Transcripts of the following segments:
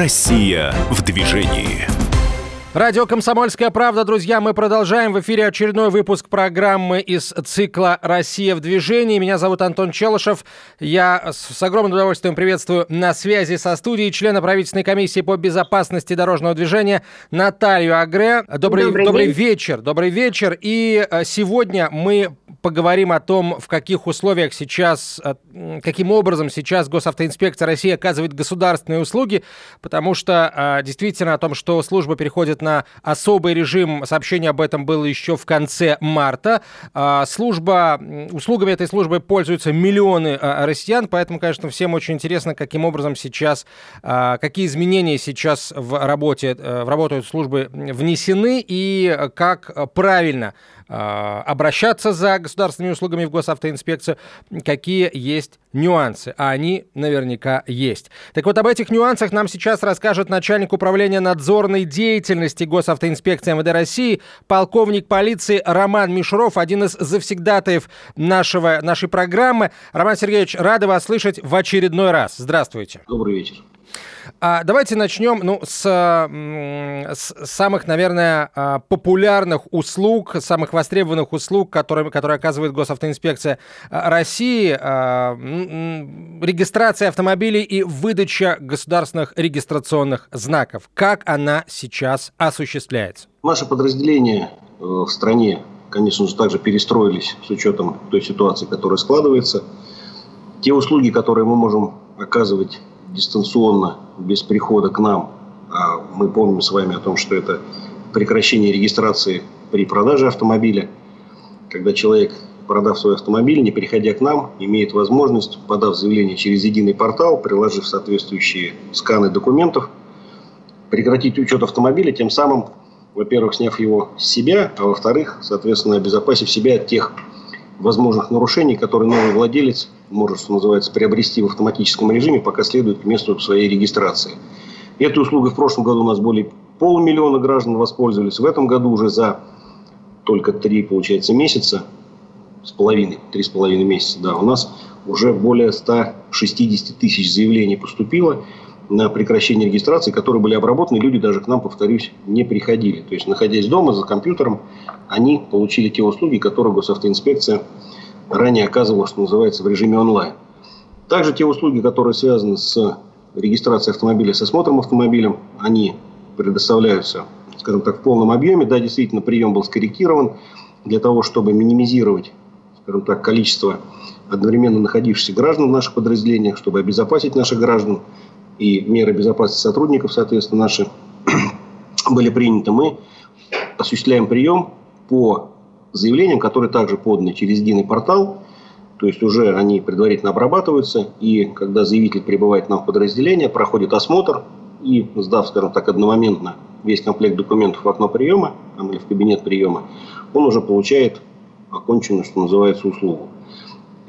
Россия в движении. Радио «Комсомольская правда», друзья, мы продолжаем. В эфире очередной выпуск программы из цикла «Россия в движении». Меня зовут Антон Челышев. Я с огромным удовольствием приветствую на связи со студией члена правительственной комиссии по безопасности дорожного движения Наталью Агре. Добрый, добрый, добрый вечер. Добрый вечер. И э, сегодня мы поговорим о том, в каких условиях сейчас, э, каким образом сейчас Госавтоинспекция России оказывает государственные услуги, потому что э, действительно о том, что служба переходит на особый режим, сообщение об этом было еще в конце марта. Э, служба, услугами этой службы пользуются миллионы россиян, поэтому, конечно, всем очень интересно, каким образом сейчас, какие изменения сейчас в работе, в работу службы внесены и как правильно а, обращаться за государственными услугами в госавтоинспекцию, какие есть нюансы, а они наверняка есть. Так вот, об этих нюансах нам сейчас расскажет начальник управления надзорной деятельности госавтоинспекции МВД России, полковник полиции Роман Мишров, один из завсегдатаев нашего, нашей программы. Роман Сергеевич, рады вас слышать в очередной раз. Здравствуйте. Добрый вечер. А давайте начнем ну, с, с самых, наверное, а, популярных услуг, самых востребованных услуг, которые, которые оказывает Госавтоинспекция а, России. А, регистрация автомобилей и выдача государственных регистрационных знаков. Как она сейчас осуществляется? Наши подразделения э, в стране, конечно же, также перестроились с учетом той ситуации, которая складывается. Те услуги, которые мы можем оказывать дистанционно, без прихода к нам. А мы помним с вами о том, что это прекращение регистрации при продаже автомобиля, когда человек, продав свой автомобиль, не переходя к нам, имеет возможность, подав заявление через единый портал, приложив соответствующие сканы документов, прекратить учет автомобиля, тем самым, во-первых, сняв его с себя, а во-вторых, соответственно, обезопасив себя от тех возможных нарушений, которые новый владелец может, что называется, приобрести в автоматическом режиме, пока следует к месту своей регистрации. Этой услугой в прошлом году у нас более полумиллиона граждан воспользовались. В этом году уже за только три, получается, месяца, с половиной, три с половиной месяца, да, у нас уже более 160 тысяч заявлений поступило на прекращение регистрации, которые были обработаны, люди даже к нам, повторюсь, не приходили. То есть, находясь дома за компьютером, они получили те услуги, которые госавтоинспекция ранее оказывала, что называется, в режиме онлайн. Также те услуги, которые связаны с регистрацией автомобиля, с осмотром автомобиля, они предоставляются, скажем так, в полном объеме. Да, действительно, прием был скорректирован для того, чтобы минимизировать, скажем так, количество одновременно находившихся граждан в наших подразделениях, чтобы обезопасить наших граждан и меры безопасности сотрудников, соответственно, наши были приняты. Мы осуществляем прием по заявлениям, которые также поданы через единый портал. То есть уже они предварительно обрабатываются. И когда заявитель прибывает нам в подразделение, проходит осмотр и, сдав, скажем так, одномоментно весь комплект документов в окно приема там, или в кабинет приема, он уже получает оконченную, что называется, услугу.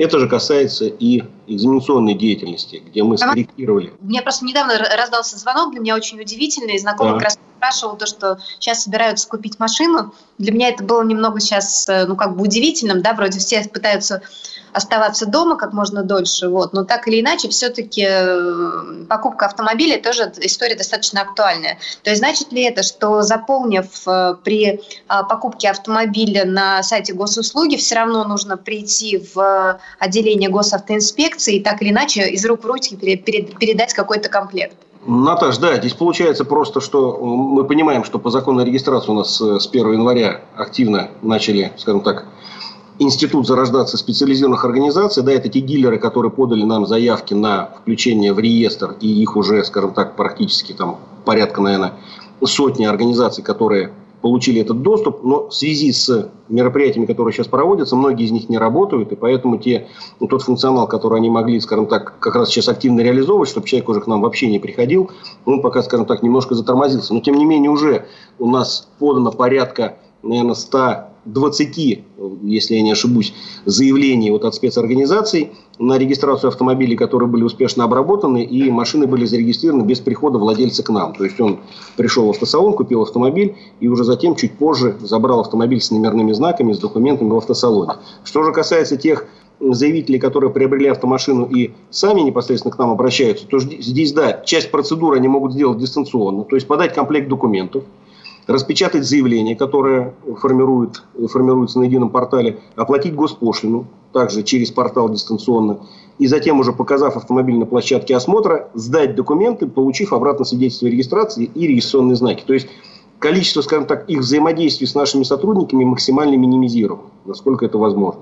Это же касается и экзаменационной деятельности, где мы скорректировали. У меня просто недавно раздался звонок, для меня очень удивительный. Знакомый да. как раз спрашивал то, что сейчас собираются купить машину. Для меня это было немного сейчас, э, ну, как бы удивительным, да, вроде все пытаются оставаться дома как можно дольше, вот, но так или иначе все-таки э, покупка автомобиля тоже история достаточно актуальная. То есть значит ли это, что заполнив э, при а, покупке автомобиля на сайте госуслуги, все равно нужно прийти в отделение госавтоинспекции и так или иначе из рук в руки передать какой-то комплект? Наташ, да, здесь получается просто, что мы понимаем, что по закону регистрации у нас э, с 1 января активно начали, скажем так, институт зарождаться специализированных организаций. Да, это те дилеры, которые подали нам заявки на включение в реестр, и их уже, скажем так, практически там порядка, наверное, сотни организаций, которые получили этот доступ, но в связи с мероприятиями, которые сейчас проводятся, многие из них не работают, и поэтому те, ну, тот функционал, который они могли, скажем так, как раз сейчас активно реализовывать, чтобы человек уже к нам вообще не приходил, он пока, скажем так, немножко затормозился. Но, тем не менее, уже у нас подано порядка, наверное, 100 20, если я не ошибусь, заявлений вот от спецорганизаций на регистрацию автомобилей, которые были успешно обработаны, и машины были зарегистрированы без прихода владельца к нам. То есть он пришел в автосалон, купил автомобиль, и уже затем, чуть позже, забрал автомобиль с номерными знаками, с документами в автосалоне. Что же касается тех заявителей, которые приобрели автомашину и сами непосредственно к нам обращаются, то здесь, да, часть процедуры они могут сделать дистанционно, то есть подать комплект документов, распечатать заявление, которое формирует, формируется на едином портале, оплатить госпошлину, также через портал дистанционно, и затем уже показав автомобиль на площадке осмотра, сдать документы, получив обратно свидетельство о регистрации и регистрационные знаки. То есть количество, скажем так, их взаимодействий с нашими сотрудниками максимально минимизировано, насколько это возможно.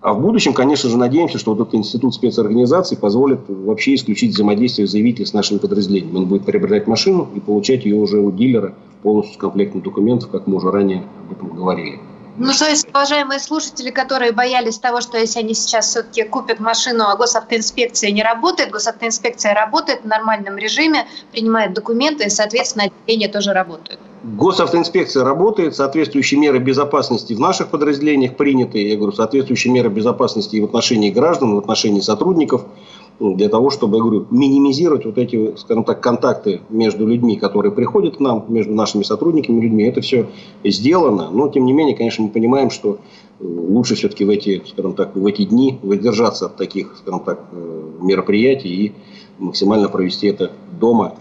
А в будущем, конечно же, надеемся, что вот этот институт спецорганизации позволит вообще исключить взаимодействие заявителя с нашими подразделениями. Он будет приобретать машину и получать ее уже у дилера полностью с комплектом документов, как мы уже ранее об этом говорили. Ну, то есть, уважаемые слушатели, которые боялись того, что если они сейчас все-таки купят машину, а госавтоинспекция не работает, госавтоинспекция работает в нормальном режиме, принимает документы, и, соответственно, отделение тоже работает. Госавтоинспекция работает, соответствующие меры безопасности в наших подразделениях приняты, я говорю, соответствующие меры безопасности и в отношении граждан, в отношении сотрудников – для того, чтобы, я говорю, минимизировать вот эти, скажем так, контакты между людьми, которые приходят к нам, между нашими сотрудниками людьми. Это все сделано, но, тем не менее, конечно, мы понимаем, что э, лучше все-таки в эти, скажем так, в эти дни воздержаться от таких, скажем так, э, мероприятий и максимально провести это дома,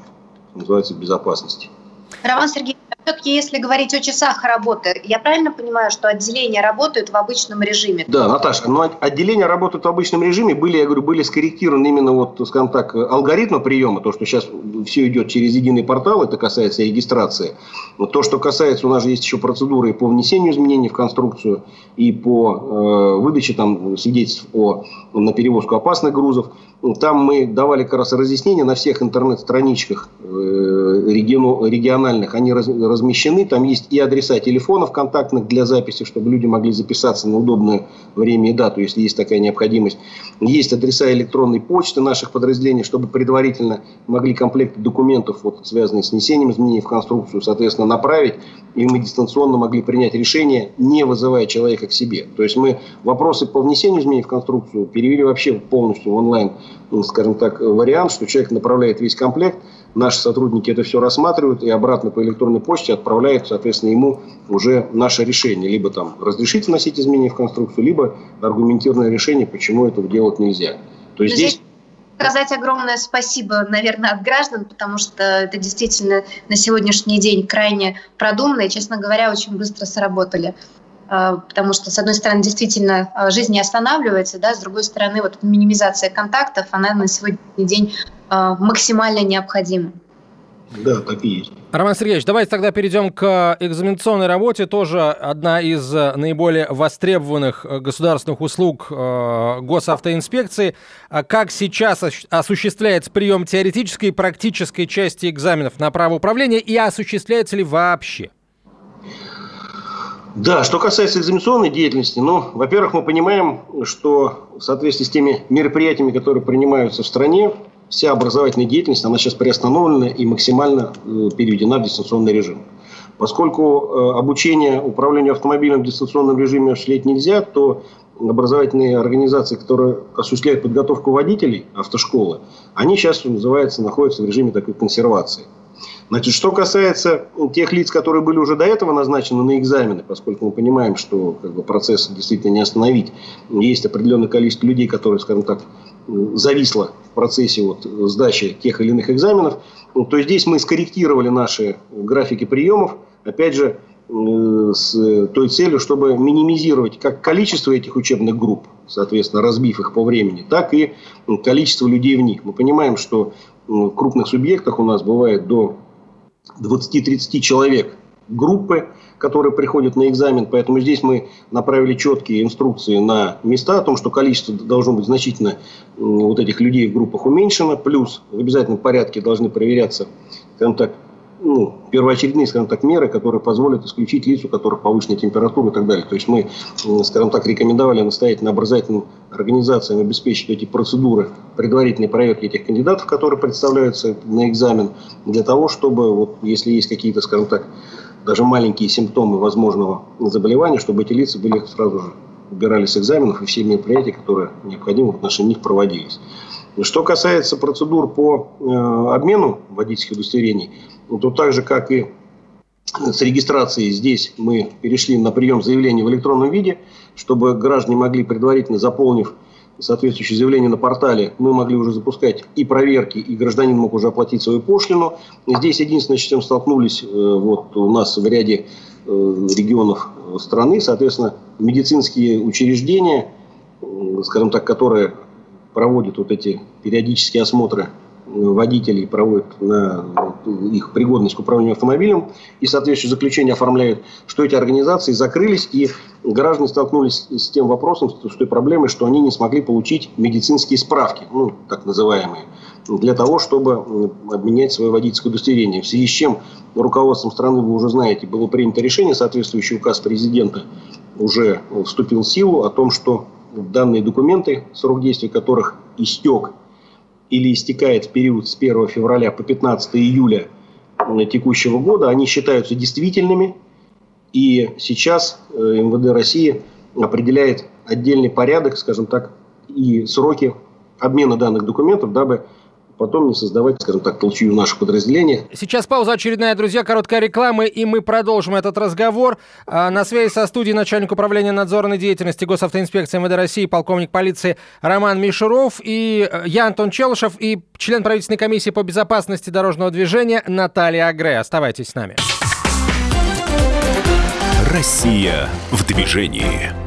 называется, в безопасности. Роман Сергеевич, все-таки, если говорить о часах работы, я правильно понимаю, что отделения работают в обычном режиме? Да, Наташа, но отделения работают в обычном режиме. Были, я говорю, были скорректированы именно вот, скажем так, алгоритмы приема, то, что сейчас все идет через единый портал, это касается регистрации. Но то, что касается, у нас же есть еще процедуры по внесению изменений в конструкцию и по э, выдаче там свидетельств о, на перевозку опасных грузов. Там мы давали как раз разъяснения на всех интернет-страничках э, региональных. Они размещены. Там есть и адреса телефонов контактных для записи, чтобы люди могли записаться на удобное время и дату, если есть такая необходимость. Есть адреса электронной почты наших подразделений, чтобы предварительно могли комплекты документов, вот, связанные с внесением изменений в конструкцию, соответственно, направить. И мы дистанционно могли принять решение, не вызывая человека к себе. То есть мы вопросы по внесению изменений в конструкцию перевели вообще полностью в онлайн ну, скажем так, вариант, что человек направляет весь комплект, наши сотрудники это все рассматривают и обратно по электронной почте отправляют, соответственно, ему уже наше решение. Либо там разрешить вносить изменения в конструкцию, либо аргументированное решение, почему этого делать нельзя. То есть здесь сказать огромное спасибо, наверное, от граждан, потому что это действительно на сегодняшний день крайне продуманно и, честно говоря, очень быстро сработали. А, потому что, с одной стороны, действительно а, жизнь не останавливается, да, с другой стороны, вот минимизация контактов, она на сегодняшний день максимально необходима. Да, так и есть. Роман Сергеевич, давайте тогда перейдем к экзаменационной работе. Тоже одна из наиболее востребованных государственных услуг госавтоинспекции. Как сейчас осуществляется прием теоретической и практической части экзаменов на право управления и осуществляется ли вообще? Да, что касается экзаменационной деятельности, ну, во-первых, мы понимаем, что в соответствии с теми мероприятиями, которые принимаются в стране, вся образовательная деятельность, она сейчас приостановлена и максимально э, переведена в дистанционный режим. Поскольку э, обучение управлению автомобилем в дистанционном режиме осуществлять нельзя, то образовательные организации, которые осуществляют подготовку водителей автошколы, они сейчас, что называется, находятся в режиме такой консервации. Значит, что касается тех лиц, которые были уже до этого назначены на экзамены, поскольку мы понимаем, что как бы, процесс действительно не остановить, есть определенное количество людей, которые, скажем так, зависло в процессе вот, сдачи тех или иных экзаменов, ну, то здесь мы скорректировали наши графики приемов, опять же, с той целью, чтобы минимизировать как количество этих учебных групп, соответственно, разбив их по времени, так и количество людей в них. Мы понимаем, что в крупных субъектах у нас бывает до 20-30 человек группы, которые приходят на экзамен. Поэтому здесь мы направили четкие инструкции на места о том, что количество должно быть значительно вот этих людей в группах уменьшено. Плюс в обязательном порядке должны проверяться, скажем так, ну, первоочередные, скажем так, меры, которые позволят исключить лиц, у которых повышенная температура и так далее. То есть мы, скажем так, рекомендовали настоятельно образовательным организациям обеспечить эти процедуры предварительной проверки этих кандидатов, которые представляются на экзамен, для того, чтобы, вот, если есть какие-то, скажем так, даже маленькие симптомы возможного заболевания, чтобы эти лица были сразу же убирались с экзаменов и все мероприятия, которые необходимы в отношении них проводились. Что касается процедур по э, обмену водительских удостоверений, то так же, как и с регистрацией здесь мы перешли на прием заявлений в электронном виде, чтобы граждане могли, предварительно заполнив соответствующее заявление на портале, мы могли уже запускать и проверки, и гражданин мог уже оплатить свою пошлину. Здесь единственное, с чем столкнулись э, вот у нас в ряде э, регионов страны, соответственно, медицинские учреждения, скажем так, которые проводят вот эти периодические осмотры водителей проводят на их пригодность к управлению автомобилем и соответствующее заключение оформляют, что эти организации закрылись и граждане столкнулись с тем вопросом, с той проблемой, что они не смогли получить медицинские справки, ну, так называемые, для того, чтобы обменять свое водительское удостоверение. В связи с чем руководством страны, вы уже знаете, было принято решение, соответствующий указ президента уже вступил в силу о том, что данные документы, срок действия которых истек или истекает в период с 1 февраля по 15 июля текущего года, они считаются действительными. И сейчас э, МВД России определяет отдельный порядок, скажем так, и сроки обмена данных документов, дабы потом не создавать, скажем так, толчью в наших подразделениях. Сейчас пауза очередная, друзья, короткая реклама, и мы продолжим этот разговор. А, на связи со студией начальник управления надзорной деятельности Госавтоинспекции МВД России, полковник полиции Роман Мишуров, и э, я, Антон Челышев, и член правительственной комиссии по безопасности дорожного движения Наталья Агре. Оставайтесь с нами. Россия в движении.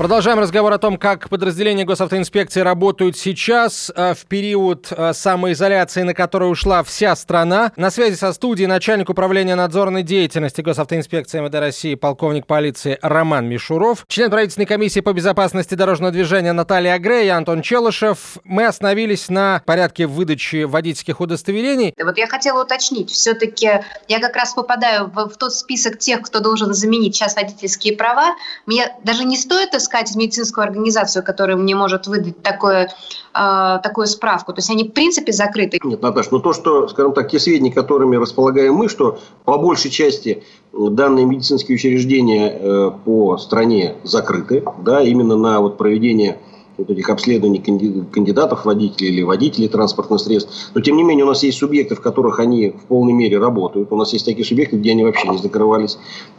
Продолжаем разговор о том, как подразделения госавтоинспекции работают сейчас, э, в период э, самоизоляции, на который ушла вся страна. На связи со студией начальник управления надзорной деятельности госавтоинспекции МВД России, полковник полиции Роман Мишуров, член правительственной комиссии по безопасности дорожного движения Наталья Агрей и Антон Челышев. Мы остановились на порядке выдачи водительских удостоверений. Вот я хотела уточнить, все-таки я как раз попадаю в, в тот список тех, кто должен заменить сейчас водительские права. Мне даже не стоит искать медицинскую организацию, которая мне может выдать такое, э, такую справку? То есть они в принципе закрыты? Нет, Наташа, ну то, что, скажем так, те сведения, которыми располагаем мы, что по большей части данные медицинские учреждения э, по стране закрыты, да, именно на вот проведение вот этих обследований кандидатов водителей или водителей транспортных средств. Но, тем не менее, у нас есть субъекты, в которых они в полной мере работают. У нас есть такие субъекты, где они вообще не закрывались.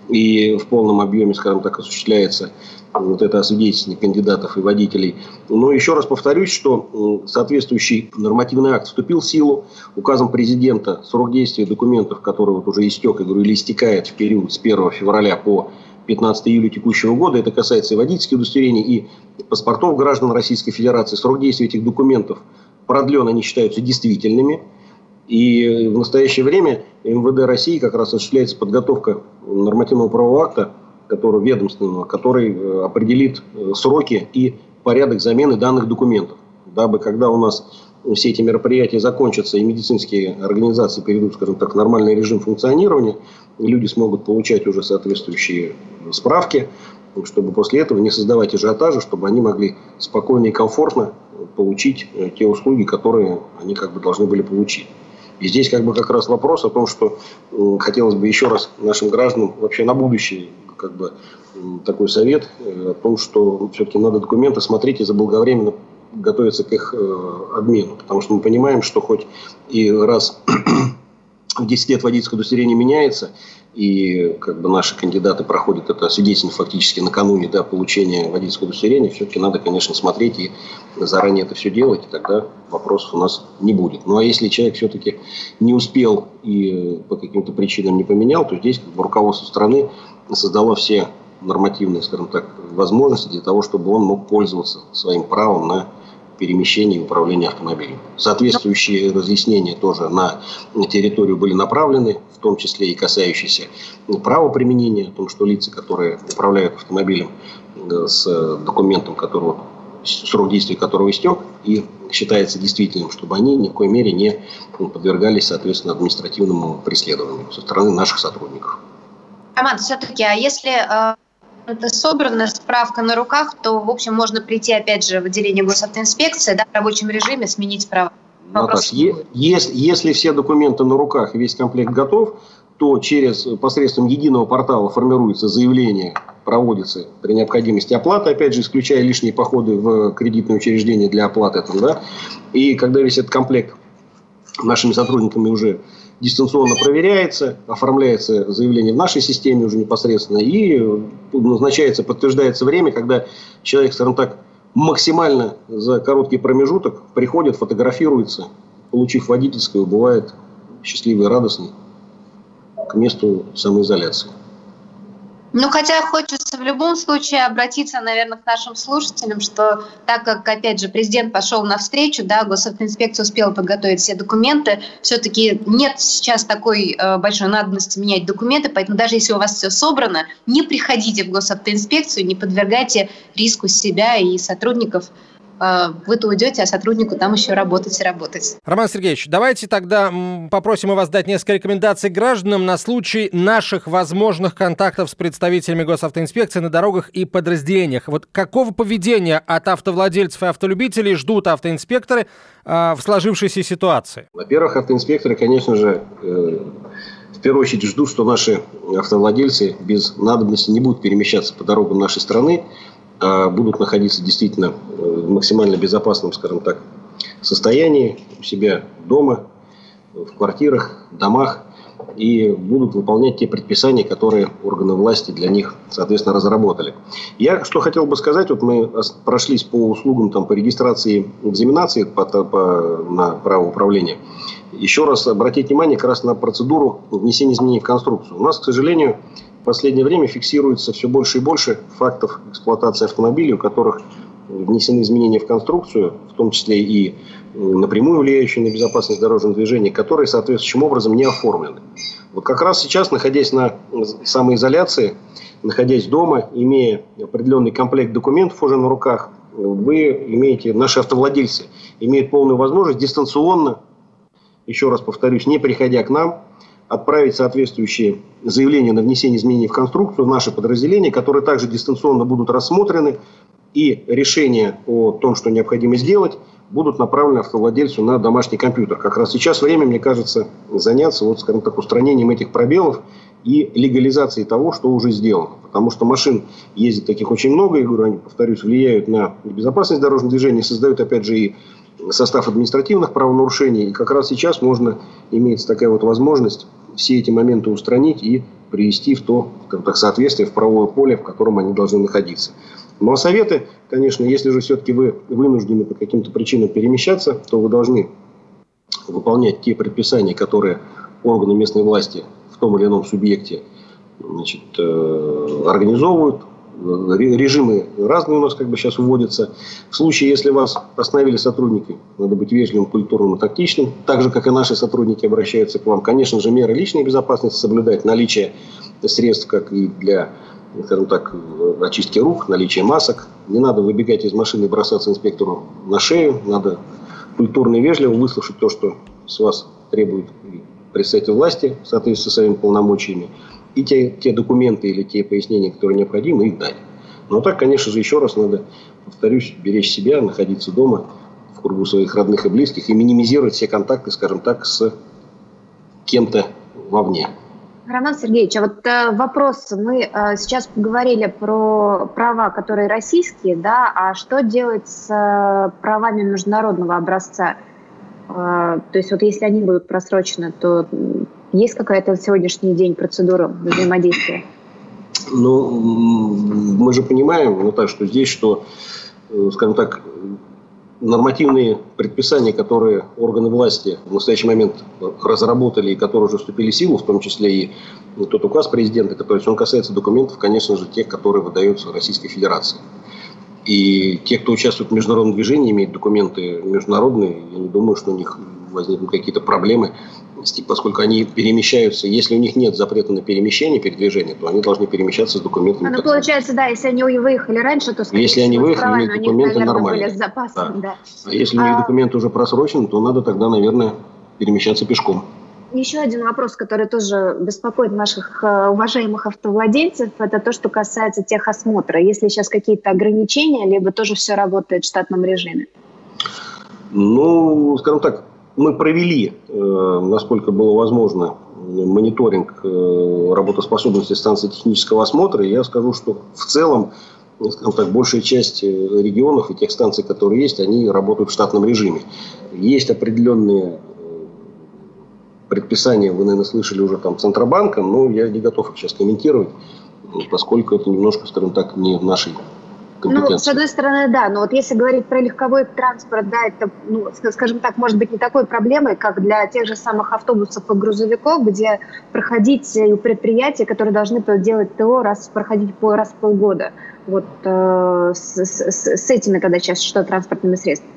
И в полном объеме, скажем так, осуществляется вот это освидетельствование кандидатов и водителей. Но еще раз повторюсь, что соответствующий нормативный акт вступил в силу. Указом президента срок действия документов, который вот уже истек, я говорю, или истекает в период с 1 февраля по 15 июля текущего года. Это касается и водительских удостоверений, и паспортов граждан Российской Федерации. Срок действия этих документов продлен, они считаются действительными. И в настоящее время МВД России как раз осуществляется подготовка нормативного правового акта, который, ведомственного, который э, определит э, сроки и порядок замены данных документов, дабы когда у нас все эти мероприятия закончатся и медицинские организации перейдут, скажем так, в нормальный режим функционирования, люди смогут получать уже соответствующие справки, чтобы после этого не создавать ажиотажа, чтобы они могли спокойно и комфортно получить э, те услуги, которые они как бы должны были получить. И здесь как бы как раз вопрос о том, что хотелось бы еще раз нашим гражданам вообще на будущее как бы такой совет э, о том, что все-таки надо документы смотреть и заблаговременно готовиться к их э, обмену. Потому что мы понимаем, что хоть и раз в 10 лет водительское удостоверение меняется, и как бы наши кандидаты проходят это свидетельно фактически накануне да, получения водительского удостоверения, все-таки надо, конечно, смотреть и заранее это все делать, и тогда вопросов у нас не будет. Ну а если человек все-таки не успел и по каким-то причинам не поменял, то здесь как бы, руководство страны создало все нормативные, скажем так, возможности для того, чтобы он мог пользоваться своим правом на перемещения и управления автомобилем. Соответствующие разъяснения тоже на территорию были направлены, в том числе и касающиеся права применения, о том, что лица, которые управляют автомобилем э, с документом, которого срок действия которого истек и считается действительным, чтобы они ни в коей мере не подвергались, соответственно, административному преследованию со стороны наших сотрудников. Роман, все-таки, а если э, это собрана справка на руках, то, в общем, можно прийти, опять же, в отделение госавтоинспекции, да, в рабочем режиме сменить права. Наташ, е- если, если все документы на руках и весь комплект готов, то через посредством единого портала формируется заявление, проводится при необходимости оплата, опять же, исключая лишние походы в кредитное учреждение для оплаты. Там, да? И когда весь этот комплект нашими сотрудниками уже дистанционно проверяется, оформляется заявление в нашей системе уже непосредственно и назначается, подтверждается время, когда человек, скажем так, максимально за короткий промежуток приходит, фотографируется, получив водительское, бывает счастливый радостный к месту самоизоляции. Ну, хотя хочется в любом случае обратиться, наверное, к нашим слушателям, что так как, опять же, президент пошел навстречу, да, госавтоинспекция успела подготовить все документы, все-таки нет сейчас такой э, большой надобности менять документы, поэтому даже если у вас все собрано, не приходите в госавтоинспекцию, не подвергайте риску себя и сотрудников вы-то уйдете, а сотруднику там еще работать и работать. Роман Сергеевич, давайте тогда попросим у вас дать несколько рекомендаций гражданам на случай наших возможных контактов с представителями госавтоинспекции на дорогах и подразделениях. Вот какого поведения от автовладельцев и автолюбителей ждут автоинспекторы э, в сложившейся ситуации? Во-первых, автоинспекторы, конечно же, э, в первую очередь ждут, что наши автовладельцы без надобности не будут перемещаться по дорогам нашей страны, а будут находиться действительно э, в максимально безопасном, скажем так, состоянии у себя дома, в квартирах, домах и будут выполнять те предписания, которые органы власти для них, соответственно, разработали. Я что хотел бы сказать, вот мы прошлись по услугам там, по регистрации экзаменации по, по, на право управления. Еще раз обратить внимание как раз на процедуру внесения изменений в конструкцию. У нас, к сожалению, в последнее время фиксируется все больше и больше фактов эксплуатации автомобилей, у которых внесены изменения в конструкцию, в том числе и напрямую влияющие на безопасность дорожного движения, которые соответствующим образом не оформлены. Вот как раз сейчас, находясь на самоизоляции, находясь дома, имея определенный комплект документов уже на руках, вы имеете, наши автовладельцы имеют полную возможность дистанционно, еще раз повторюсь, не приходя к нам, отправить соответствующие заявления на внесение изменений в конструкцию в наши подразделения, которые также дистанционно будут рассмотрены, и решения о том, что необходимо сделать, будут направлены автовладельцу на домашний компьютер. Как раз сейчас время, мне кажется, заняться, вот, скажем так, устранением этих пробелов и легализацией того, что уже сделано. Потому что машин ездит таких очень много, и, говорю, они, повторюсь, влияют на безопасность дорожного движения, создают, опять же, и состав административных правонарушений. И как раз сейчас можно, имеется такая вот возможность все эти моменты устранить и привести в то как так, соответствие, в правовое поле, в котором они должны находиться. Ну а советы, конечно, если же все-таки вы вынуждены по каким-то причинам перемещаться, то вы должны выполнять те предписания, которые органы местной власти в том или ином субъекте значит, э, организовывают, режимы разные у нас как бы сейчас вводятся. В случае, если вас остановили сотрудники, надо быть вежливым, культурным и тактичным. Так же, как и наши сотрудники обращаются к вам. Конечно же, меры личной безопасности соблюдать, наличие средств, как и для скажем так, очистки рук, наличие масок. Не надо выбегать из машины и бросаться инспектору на шею. Надо культурно и вежливо выслушать то, что с вас требует представитель власти в соответствии со своими полномочиями и те, те документы или те пояснения, которые необходимы, их дать. Но так, конечно же, еще раз надо, повторюсь, беречь себя, находиться дома в кругу своих родных и близких и минимизировать все контакты, скажем так, с кем-то вовне. Роман Сергеевич, а вот э, вопрос. Мы э, сейчас поговорили про права, которые российские, да, а что делать с э, правами международного образца? Э, то есть вот если они будут просрочены, то есть какая-то сегодняшний день процедура взаимодействия? Ну, мы же понимаем, ну, так, что здесь, что, э, скажем так, нормативные предписания, которые органы власти в настоящий момент разработали и которые уже вступили в силу, в том числе и тот указ президента, который он касается документов, конечно же, тех, которые выдаются Российской Федерации. И те, кто участвует в международном движении, имеют документы международные, я не думаю, что у них возникнут какие-то проблемы поскольку они перемещаются, если у них нет запрета на перемещение, передвижение, то они должны перемещаться с документами. Ну, получается, да, если они выехали раньше, то, Если они выехали, имеют документы них, нормальные. Были с запасом, да. Да. А если у них а... документы уже просрочены, то надо тогда, наверное, перемещаться пешком. Еще один вопрос, который тоже беспокоит наших э, уважаемых автовладельцев, это то, что касается техосмотра. Есть ли сейчас какие-то ограничения, либо тоже все работает в штатном режиме? Ну, скажем так, мы провели, э, насколько было возможно, мониторинг э, работоспособности станции технического осмотра. И я скажу, что в целом, скажем так, большая часть э, регионов и тех станций, которые есть, они работают в штатном режиме. Есть определенные предписания вы, наверное, слышали уже там Центробанка, но я не готов их сейчас комментировать, поскольку это немножко, скажем так, не в нашей ну, с одной стороны, да, но вот если говорить про легковой транспорт, да, это, ну, скажем так, может быть не такой проблемой, как для тех же самых автобусов и грузовиков, где проходить у предприятия, которые должны делать ТО, раз проходить по раз в полгода. Вот э, с, с, с этими тогда сейчас что транспортными средствами?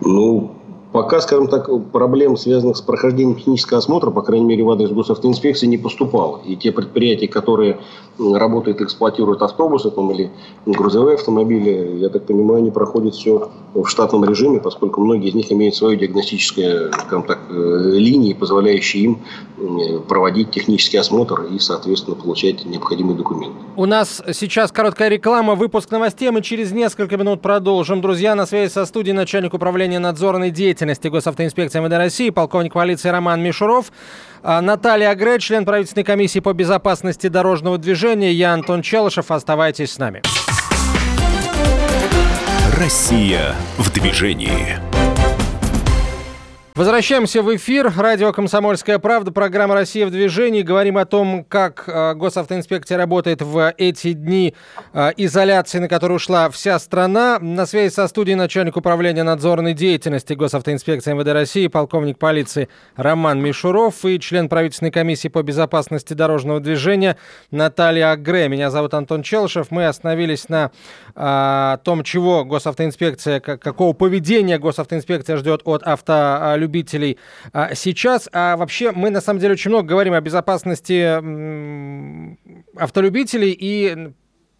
Ну, Пока, скажем так, проблем, связанных с прохождением технического осмотра, по крайней мере, в адрес госавтоинспекции не поступало. И те предприятия, которые работают, эксплуатируют автобусы там, или грузовые автомобили, я так понимаю, они проходят все в штатном режиме, поскольку многие из них имеют свою диагностическую, скажем так, э, линии, позволяющие им проводить технический осмотр и, соответственно, получать необходимые документы. У нас сейчас короткая реклама, выпуск новостей. Мы через несколько минут продолжим. Друзья, на связи со студией начальник управления надзорной деятельности деятельности госавтоинспекции МВД России, полковник полиции Роман Мишуров, а, Наталья Агре, член правительственной комиссии по безопасности дорожного движения, я Антон Челышев. Оставайтесь с нами. Россия в движении. Возвращаемся в эфир. Радио «Комсомольская правда», программа «Россия в движении». Говорим о том, как э, госавтоинспекция работает в эти дни э, изоляции, на которую ушла вся страна. На связи со студией начальник управления надзорной деятельности госавтоинспекции МВД России, полковник полиции Роман Мишуров и член правительственной комиссии по безопасности дорожного движения Наталья Агре. Меня зовут Антон Челышев. Мы остановились на э, том, чего госавтоинспекция, какого поведения госавтоинспекция ждет от автолюбителей любителей а, сейчас. А вообще мы на самом деле очень много говорим о безопасности автолюбителей и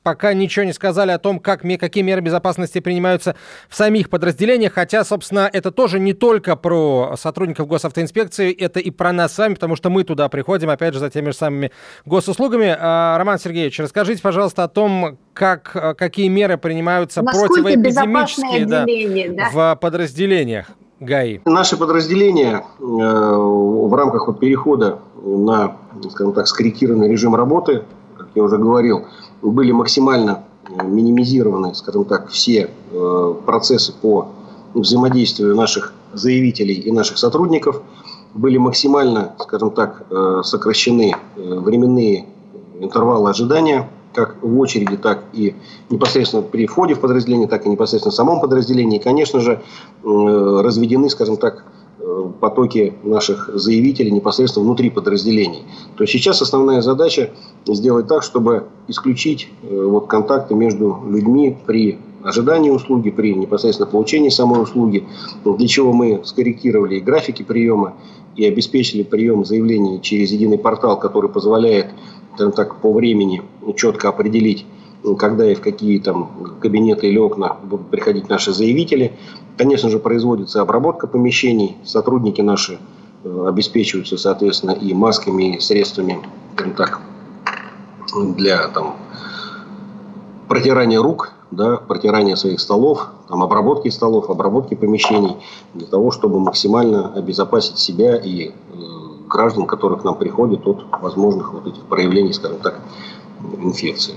пока ничего не сказали о том, как, какие меры безопасности принимаются в самих подразделениях, хотя, собственно, это тоже не только про сотрудников госавтоинспекции, это и про нас с вами, потому что мы туда приходим, опять же, за теми же самыми госуслугами. А, Роман Сергеевич, расскажите, пожалуйста, о том, как, какие меры принимаются Насколько противоэпидемические да, да? в подразделениях. ГАИ? Наши подразделения э, в рамках вот перехода на, скажем так, скорректированный режим работы, как я уже говорил, были максимально э, минимизированы, скажем так, все э, процессы по взаимодействию наших заявителей и наших сотрудников, были максимально, скажем так, сокращены временные интервалы ожидания как в очереди, так и непосредственно при входе в подразделение, так и непосредственно в самом подразделении. И, конечно же, разведены, скажем так, э, потоки наших заявителей непосредственно внутри подразделений. То есть сейчас основная задача сделать так, чтобы исключить э, вот, контакты между людьми при ожидании услуги, при непосредственно получении самой услуги, для чего мы скорректировали графики приема, и обеспечили прием заявлений через единый портал, который позволяет так, по времени четко определить, когда и в какие там кабинеты или окна будут приходить наши заявители. Конечно же, производится обработка помещений. Сотрудники наши э, обеспечиваются, соответственно, и масками, и средствами, скажем так, для там, протирания рук, да, протирания своих столов, там, обработки столов, обработки помещений, для того, чтобы максимально обезопасить себя и э, граждан, которые к нам приходят от возможных вот этих проявлений, скажем так, инфекции.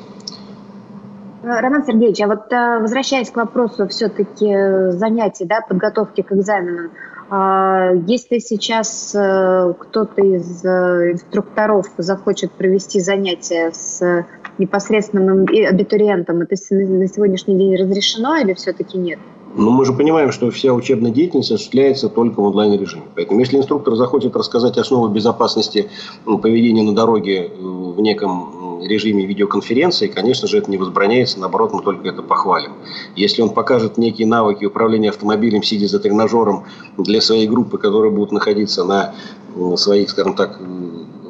Э, Роман Сергеевич, а вот э, возвращаясь к вопросу все-таки занятий, да, подготовки к экзаменам, а, если сейчас э, кто-то из инструкторов захочет провести занятия с непосредственным абитуриентом, это на сегодняшний день разрешено или все-таки нет? Но мы же понимаем, что вся учебная деятельность осуществляется только в онлайн-режиме. Поэтому если инструктор захочет рассказать основы безопасности поведения на дороге э, в неком режиме видеоконференции, конечно же, это не возбраняется, наоборот, мы только это похвалим. Если он покажет некие навыки управления автомобилем, сидя за тренажером для своей группы, которые будут находиться на своих, скажем так,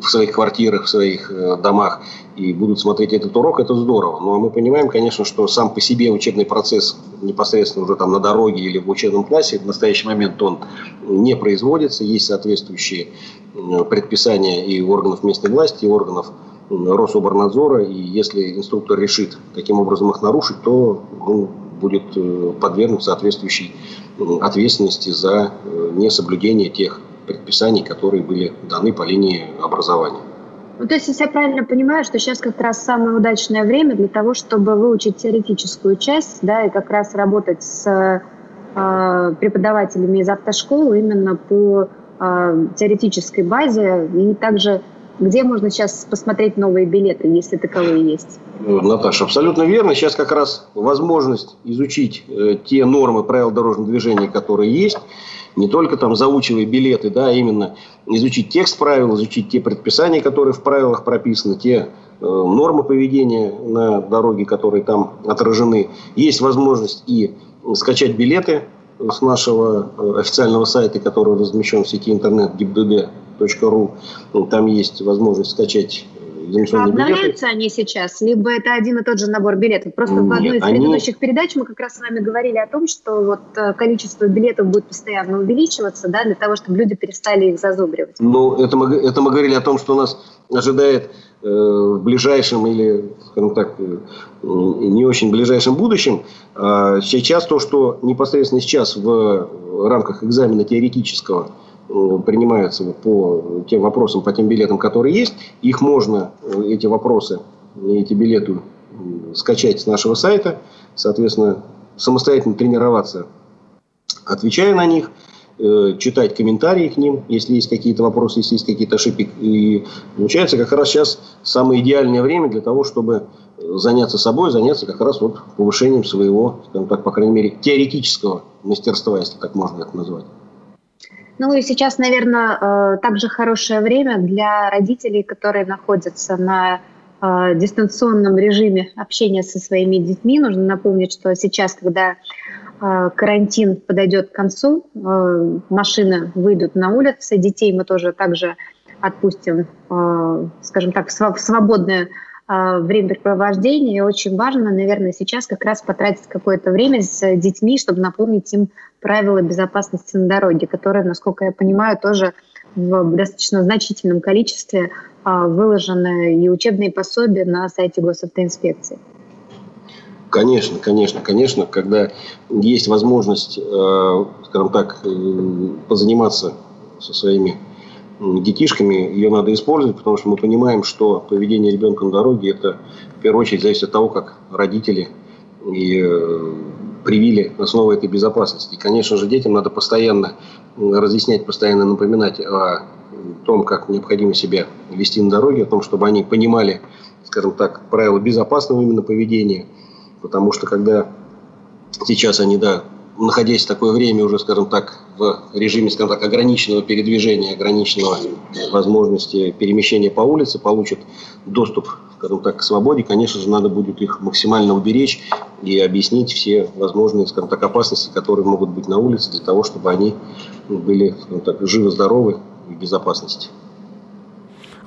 в своих квартирах, в своих э, домах и будут смотреть этот урок, это здорово. Но мы понимаем, конечно, что сам по себе учебный процесс непосредственно уже там на дороге или в учебном классе в настоящий момент он не производится. Есть соответствующие э, предписания и органов местной власти, и органов Рособорнадзора. И если инструктор решит таким образом их нарушить, то он будет э, подвергнут соответствующей ответственности за несоблюдение тех предписаний, которые были даны по линии образования. Ну, то есть, если я правильно понимаю, что сейчас как раз самое удачное время для того, чтобы выучить теоретическую часть, да, и как раз работать с э, преподавателями из автошколы именно по теоретической базе и также где можно сейчас посмотреть новые билеты, если таковые есть? Наташа, абсолютно верно. Сейчас как раз возможность изучить э, те нормы правил дорожного движения, которые есть, не только там заучивая билеты, да, а именно изучить текст правил, изучить те предписания, которые в правилах прописаны, те э, нормы поведения на дороге, которые там отражены. Есть возможность и скачать билеты с нашего э, официального сайта, который размещен в сети интернет gibdd.ru. Там есть возможность скачать дистанционные Обновляются билеты. они сейчас, либо это один и тот же набор билетов? Просто Нет, в одной из они... предыдущих передач мы как раз с вами говорили о том, что вот э, количество билетов будет постоянно увеличиваться, да, для того, чтобы люди перестали их зазубривать. Ну, это мы, это мы говорили о том, что нас ожидает э, в ближайшем или, скажем так, э, не очень ближайшем будущем. А сейчас то, что непосредственно сейчас в рамках экзамена теоретического принимаются по тем вопросам, по тем билетам, которые есть. Их можно, э, эти вопросы, эти билеты скачать с нашего сайта. Соответственно, самостоятельно тренироваться, отвечая на них, э, читать комментарии к ним, если есть какие-то вопросы, если есть какие-то ошибки. И получается как раз сейчас самое идеальное время для того, чтобы заняться собой, заняться как раз вот повышением своего, скажем так, по крайней мере, теоретического мастерства, если так можно это назвать. Ну и сейчас, наверное, э, также хорошее время для родителей, которые находятся на э, дистанционном режиме общения со своими детьми. Нужно напомнить, что сейчас, когда э, карантин подойдет к концу, машины выйдут на улицы, детей мы тоже также отпустим, скажем так, в свободное времяпрепровождения. И очень важно, наверное, сейчас как раз потратить какое-то время с детьми, чтобы напомнить им правила безопасности на дороге, которые, насколько я понимаю, тоже в достаточно значительном количестве а, выложены и учебные пособия на сайте госавтоинспекции. Конечно, конечно, конечно, когда есть возможность, э, скажем так, э, позаниматься со своими детишками, ее надо использовать, потому что мы понимаем, что поведение ребенка на дороге это в первую очередь зависит от того, как родители и привили основы этой безопасности. И, конечно же, детям надо постоянно разъяснять, постоянно напоминать о том, как необходимо себя вести на дороге, о том, чтобы они понимали, скажем так, правила безопасного именно поведения. Потому что когда сейчас они, да, находясь в такое время уже, скажем так, в режиме, скажем так, ограниченного передвижения, ограниченного возможности перемещения по улице, получат доступ, скажем так, к свободе, конечно же, надо будет их максимально уберечь и объяснить все возможные, скажем так, опасности, которые могут быть на улице, для того, чтобы они были, скажем так, живы-здоровы и в безопасности.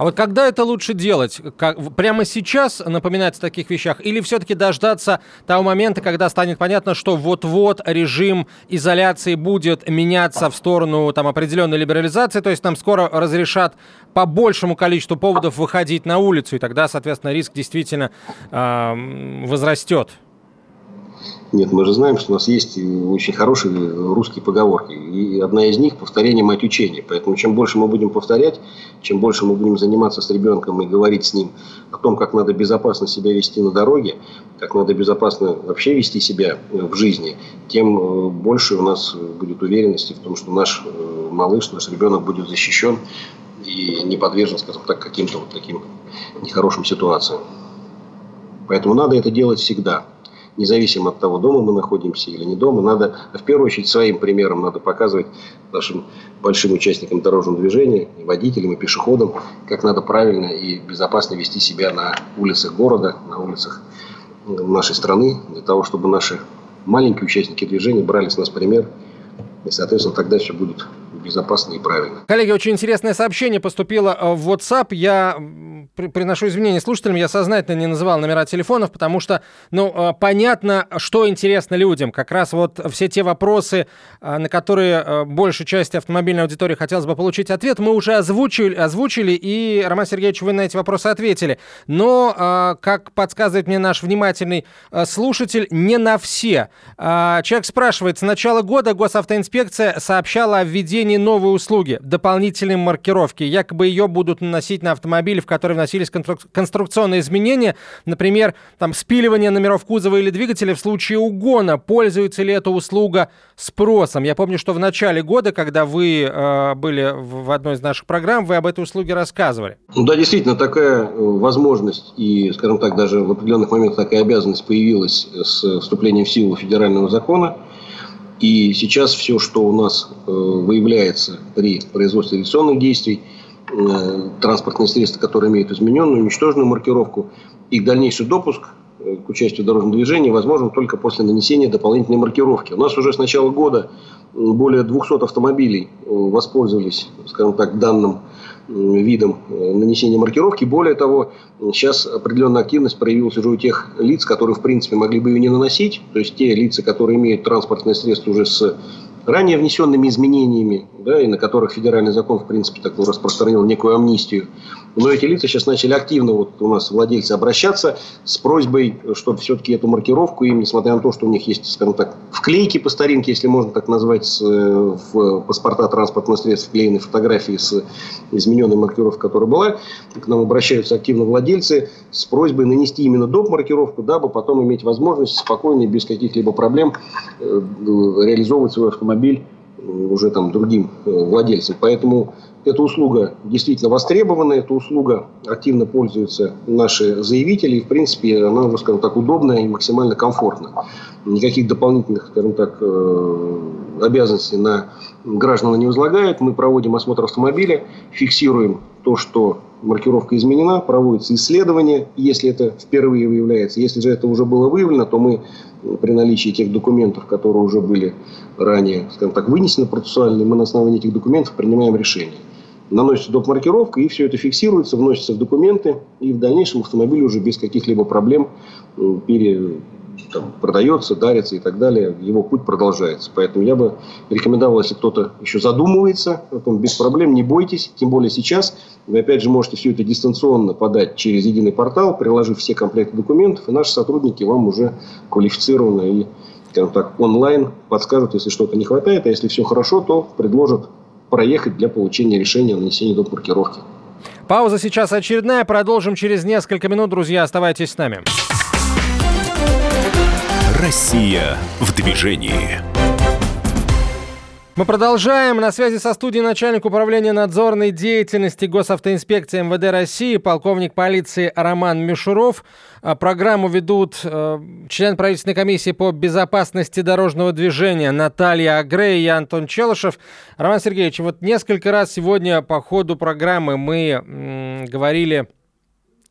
А вот когда это лучше делать? Как, прямо сейчас напоминать о таких вещах? Или все-таки дождаться того момента, когда станет понятно, что вот-вот режим изоляции будет меняться в сторону там, определенной либерализации, то есть нам скоро разрешат по большему количеству поводов выходить на улицу, и тогда, соответственно, риск действительно э, возрастет? Нет, мы же знаем, что у нас есть очень хорошие русские поговорки. И одна из них – повторение мать учения. Поэтому чем больше мы будем повторять, чем больше мы будем заниматься с ребенком и говорить с ним о том, как надо безопасно себя вести на дороге, как надо безопасно вообще вести себя в жизни, тем э, больше у нас будет уверенности в том, что наш э, малыш, наш ребенок будет защищен и не подвержен, скажем так, каким-то вот таким нехорошим ситуациям. Поэтому надо это делать всегда независимо от того, дома мы находимся или не дома, надо, в первую очередь, своим примером надо показывать нашим большим участникам дорожного движения, и водителям, и пешеходам, как надо правильно и безопасно вести себя на улицах города, на улицах нашей страны, для того, чтобы наши маленькие участники движения брали с нас пример, и, соответственно, тогда все будет безопасно и правильно. Коллеги, очень интересное сообщение поступило э, в WhatsApp. Я приношу извинения слушателям, я сознательно не называл номера телефонов, потому что, ну, э, понятно, что интересно людям. Как раз вот все те вопросы, э, на которые большей части автомобильной аудитории хотелось бы получить ответ, мы уже озвучили, озвучили и, Роман Сергеевич, вы на эти вопросы ответили. Но, как подсказывает мне наш внимательный слушатель, не на все. Человек спрашивает, с начала года госавтоинспекция сообщала о введении введении новой услуги – дополнительной маркировки. Якобы ее будут наносить на автомобили, в которые вносились конструкционные изменения, например, там, спиливание номеров кузова или двигателя в случае угона. Пользуется ли эта услуга спросом? Я помню, что в начале года, когда вы э, были в одной из наших программ, вы об этой услуге рассказывали. Ну да, действительно, такая э, возможность и, скажем так, даже в определенных моментах такая обязанность появилась с вступлением в силу федерального закона. И сейчас все, что у нас э, выявляется при производстве авиационных действий, э, транспортные средства, которые имеют измененную, уничтоженную маркировку, их дальнейший допуск э, к участию в дорожном движении возможен только после нанесения дополнительной маркировки. У нас уже с начала года более 200 автомобилей воспользовались, скажем так, данным видом э, нанесения маркировки. Более того, сейчас определенная активность проявилась уже у тех лиц, которые, в принципе, могли бы ее не наносить. То есть, те лица, которые имеют транспортное средство уже с ранее внесенными изменениями, да, и на которых федеральный закон, в принципе, такой распространил некую амнистию. Но эти лица сейчас начали активно, вот у нас владельцы, обращаться с просьбой, чтобы все-таки эту маркировку им, несмотря на то, что у них есть, скажем так, вклейки по старинке, если можно так назвать, э, в паспорта транспортных средств вклеены фотографии с измененной маркировкой, которая была, к нам обращаются активно владельцы с просьбой нанести именно доп. маркировку, дабы потом иметь возможность спокойно и без каких-либо проблем э, реализовывать свой автомобиль уже там другим э, владельцам. Поэтому эта услуга действительно востребована, эта услуга активно пользуются наши заявители. И, в принципе, она, уже, скажем так, удобная и максимально комфортна. Никаких дополнительных, скажем так, э, обязанностей на граждан не возлагает. Мы проводим осмотр автомобиля, фиксируем то, что маркировка изменена, проводится исследование, если это впервые выявляется. Если же это уже было выявлено, то мы при наличии тех документов, которые уже были ранее, скажем так, вынесены процессуально, мы на основании этих документов принимаем решение. Наносится доп. маркировка, и все это фиксируется, вносится в документы, и в дальнейшем автомобиль уже без каких-либо проблем пере, там, продается, дарится и так далее, его путь продолжается. Поэтому я бы рекомендовал, если кто-то еще задумывается о том, без проблем, не бойтесь, тем более сейчас. Вы опять же можете все это дистанционно подать через единый портал, приложив все комплекты документов, и наши сотрудники вам уже квалифицированно и скажем так, онлайн подскажут, если что-то не хватает, а если все хорошо, то предложат проехать для получения решения о нанесении доп. маркировки. Пауза сейчас очередная. Продолжим через несколько минут. Друзья, оставайтесь с нами. Россия в движении. Мы продолжаем. На связи со студией начальник управления надзорной деятельности госавтоинспекции МВД России, полковник полиции Роман Мишуров. А, программу ведут э, член правительственной комиссии по безопасности дорожного движения Наталья Агрей и Антон Челышев. Роман Сергеевич, вот несколько раз сегодня по ходу программы мы говорили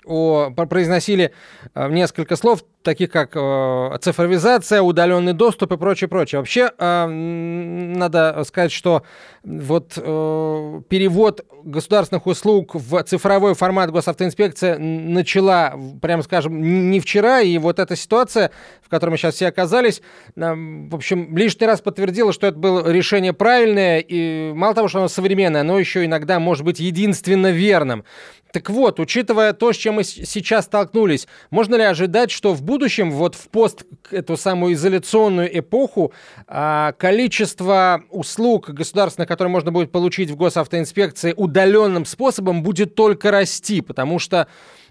о, произносили э, несколько слов, таких как э, цифровизация, удаленный доступ и прочее, прочее. Вообще, э, надо сказать, что вот перевод государственных услуг в цифровой формат госавтоинспекция начала, прямо скажем, не вчера, и вот эта ситуация, в которой мы сейчас все оказались, в общем, лишний раз подтвердила, что это было решение правильное, и мало того, что оно современное, оно еще иногда может быть единственно верным. Так вот, учитывая то, с чем мы сейчас столкнулись, можно ли ожидать, что в будущем, вот в пост эту самую изоляционную эпоху, а, количество услуг государственных, которые можно будет получить в госавтоинспекции удаленным способом, будет только расти, потому что,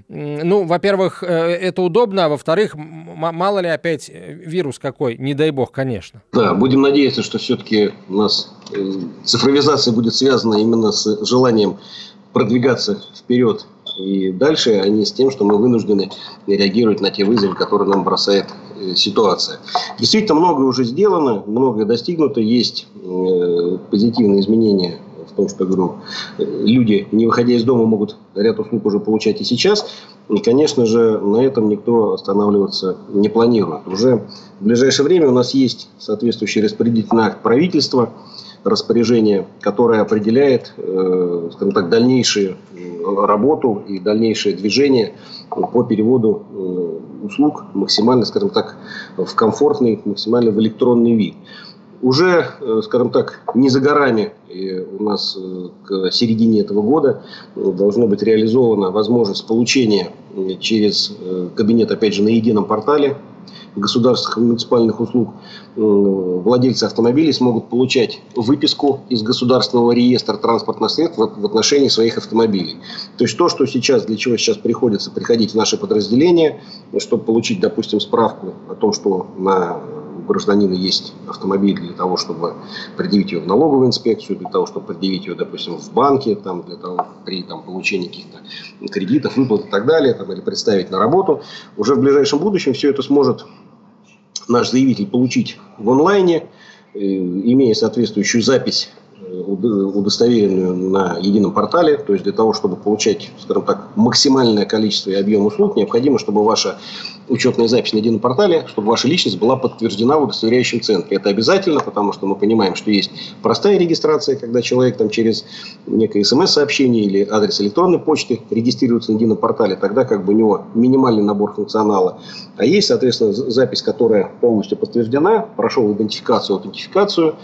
ну, во-первых, э, это удобно, а во-вторых, мало ли опять э, вирус какой, не дай бог, конечно. Да, будем надеяться, что все-таки у нас э, цифровизация будет связана именно с желанием продвигаться вперед и дальше, не с тем, что мы вынуждены реагировать на те вызовы, которые нам бросает э, ситуация. Действительно, многое уже сделано, многое достигнуто, есть э, позитивные изменения в том, что, говорю, люди, не выходя из дома, могут ряд услуг уже получать и сейчас. И, конечно же, на этом никто останавливаться не планирует. Уже в ближайшее время у нас есть соответствующий распорядительный акт правительства – распоряжение, которое определяет, э, скажем так, дальнейшую работу и дальнейшее движение по переводу э, услуг максимально, скажем так, в комфортный, максимально в электронный вид. Уже, э, скажем так, не за горами у нас к середине этого года должна быть реализована возможность получения через кабинет, опять же, на едином портале государственных муниципальных услуг владельцы автомобилей смогут получать выписку из государственного реестра транспортных средств в отношении своих автомобилей. То есть то, что сейчас, для чего сейчас приходится приходить в наше подразделение, чтобы получить, допустим, справку о том, что на гражданина есть автомобиль для того, чтобы предъявить ее в налоговую инспекцию, для того, чтобы предъявить ее, допустим, в банке, там, для того, при там, получении каких-то кредитов, выплат и так далее, там, или представить на работу, уже в ближайшем будущем все это сможет наш заявитель получить в онлайне, э, имея соответствующую запись удостоверенную на едином портале. То есть для того, чтобы получать, скажем так, максимальное количество и объем услуг, необходимо, чтобы ваша учетная запись на едином портале, чтобы ваша личность была подтверждена в удостоверяющем центре. Это обязательно, потому что мы понимаем, что есть простая регистрация, когда человек там через некое смс-сообщение или адрес электронной почты регистрируется на едином портале, тогда как бы у него минимальный набор функционала. А есть, соответственно, запись, которая полностью подтверждена, прошел идентификацию, аутентификацию,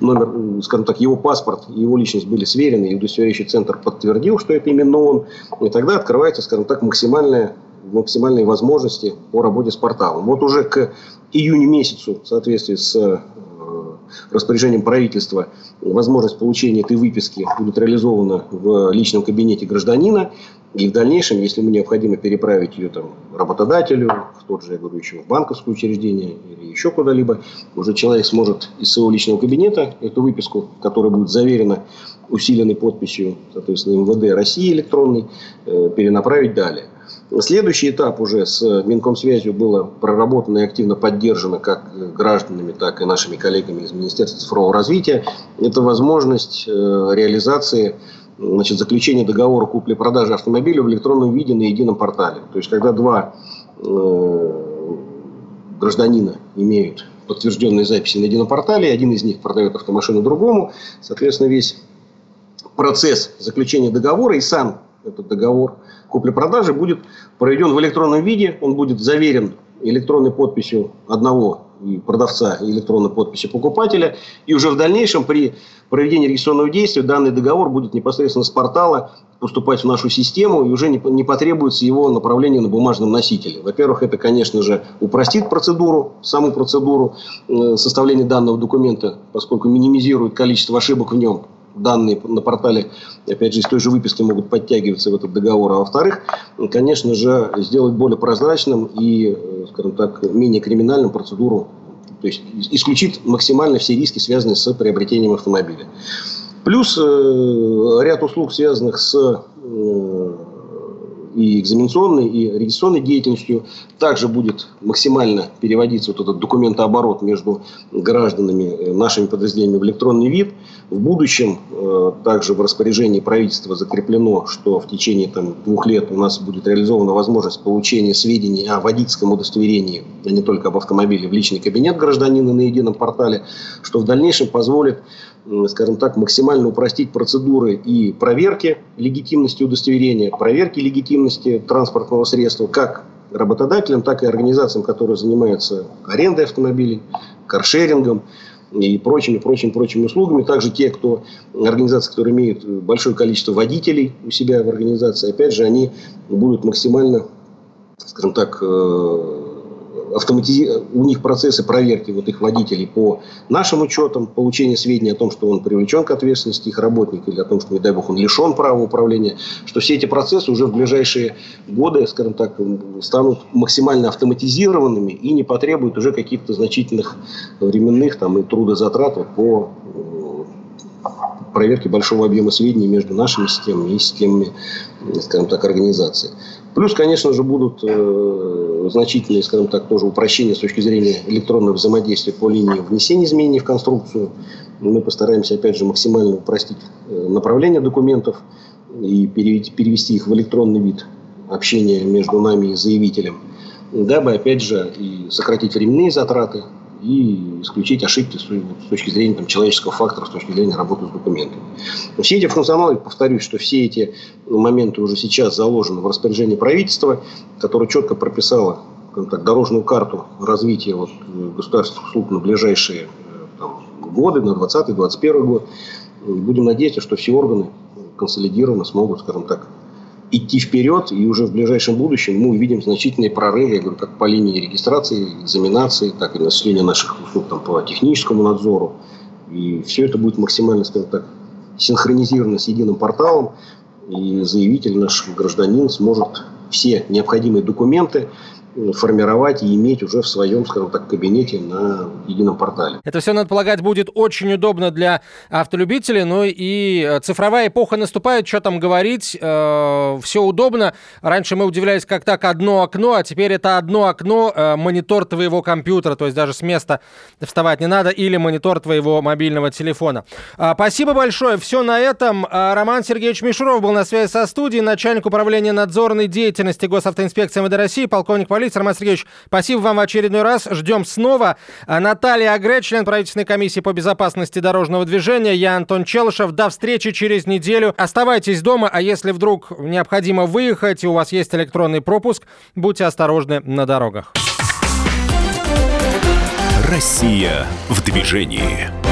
номер, скажем так, его паспорт его личность были сверены, и удостоверяющий центр подтвердил, что это именно он, и тогда открывается, скажем так, максимальная максимальные возможности по работе с порталом. Вот уже к июню месяцу, в соответствии с э, распоряжением правительства, возможность получения этой выписки будет реализована в личном кабинете гражданина. И в дальнейшем, если ему необходимо переправить ее там, работодателю, в тот же, я говорю, еще в банковское учреждение или еще куда-либо, уже человек сможет из своего личного кабинета эту выписку, которая будет заверена усиленной подписью, соответственно, МВД России электронной, э, перенаправить далее. Следующий этап уже с Минкомсвязью было проработано и активно поддержано как гражданами, так и нашими коллегами из Министерства цифрового развития. Это возможность э, реализации значит, заключения договора купли-продажи автомобиля в электронном виде на едином портале. То есть, когда два э, гражданина имеют подтвержденные записи на едином портале, один из них продает автомашину другому, соответственно, весь процесс заключения договора и сам этот договор купли-продажи будет проведен в электронном виде, он будет заверен электронной подписью одного и продавца и электронной подписью покупателя. И уже в дальнейшем при проведении регистрационного действия данный договор будет непосредственно с портала поступать в нашу систему и уже не, не потребуется его направление на бумажном носителе. Во-первых, это, конечно же, упростит процедуру, саму процедуру э, составления данного документа, поскольку минимизирует количество ошибок в нем данные на портале, опять же, из той же выписки могут подтягиваться в этот договор. А во-вторых, конечно же, сделать более прозрачным и, э, скажем так, менее криминальным процедуру, то есть исключить максимально все риски, связанные с приобретением автомобиля. Плюс э, ряд услуг, связанных с э, и экзаменационной, и регистрационной деятельностью. Также будет максимально переводиться вот этот документооборот между гражданами, э, нашими подразделениями в электронный вид. В будущем э, также в распоряжении правительства закреплено, что в течение там, двух лет у нас будет реализована возможность получения сведений о водительском удостоверении, а не только об автомобиле, в личный кабинет гражданина на едином портале, что в дальнейшем позволит скажем так, максимально упростить процедуры и проверки легитимности удостоверения, проверки легитимности транспортного средства, как работодателям, так и организациям, которые занимаются арендой автомобилей, каршерингом и прочими, прочими, прочими услугами. Также те, кто, организации, которые имеют большое количество водителей у себя в организации, опять же, они будут максимально, скажем так, э, автоматизи... у них процессы проверки вот их водителей по нашим учетам, получения сведений о том, что он привлечен к ответственности их работник или о том, что, не дай бог, он лишен права управления, что все эти процессы уже в ближайшие годы, скажем так, станут максимально автоматизированными и не потребуют уже каких-то значительных временных там, и трудозатрат по проверке большого объема сведений между нашими системами и системами, скажем так, организации. Плюс, конечно же, будут э, значительные, скажем так, тоже упрощения с точки зрения электронного взаимодействия по линии внесения изменений в конструкцию. Мы постараемся, опять же, максимально упростить э, направление документов и перевести их в электронный вид общения между нами и заявителем, дабы, опять же, и сократить временные затраты, и исключить ошибки с точки зрения там, человеческого фактора, с точки зрения работы с документами. Все эти функционалы, повторюсь, что все эти моменты уже сейчас заложены в распоряжении правительства, которое четко прописало так, дорожную карту развития вот, государственных услуг на ближайшие э, там, годы, на 2020-2021 год. Будем надеяться, что все органы консолидированно смогут, скажем так, идти вперед, и уже в ближайшем будущем мы увидим значительные прорывы, я говорю, как по линии регистрации, экзаменации, так и населения наших услуг там, по техническому надзору. И все это будет максимально, скажем так, синхронизировано с единым порталом, и заявитель, наш гражданин, сможет все необходимые документы формировать и иметь уже в своем, скажем так, кабинете на едином портале. Это все, надо полагать, будет очень удобно для автолюбителей, но и э, цифровая эпоха наступает, что там говорить, э, все удобно. Раньше мы удивлялись, как так одно окно, а теперь это одно окно, э, монитор твоего компьютера, то есть даже с места вставать не надо, или монитор твоего мобильного телефона. Э, спасибо большое, все на этом. Э, Роман Сергеевич Мишуров был на связи со студией, начальник управления надзорной деятельности Госавтоинспекции МВД России, полковник полиции. Роман Сергеевич, спасибо вам в очередной раз. Ждем снова. А, Наталья Агре, член правительственной комиссии по безопасности дорожного движения. Я Антон Челышев. До встречи через неделю. Оставайтесь дома, а если вдруг необходимо выехать и у вас есть электронный пропуск, будьте осторожны на дорогах. Россия в движении.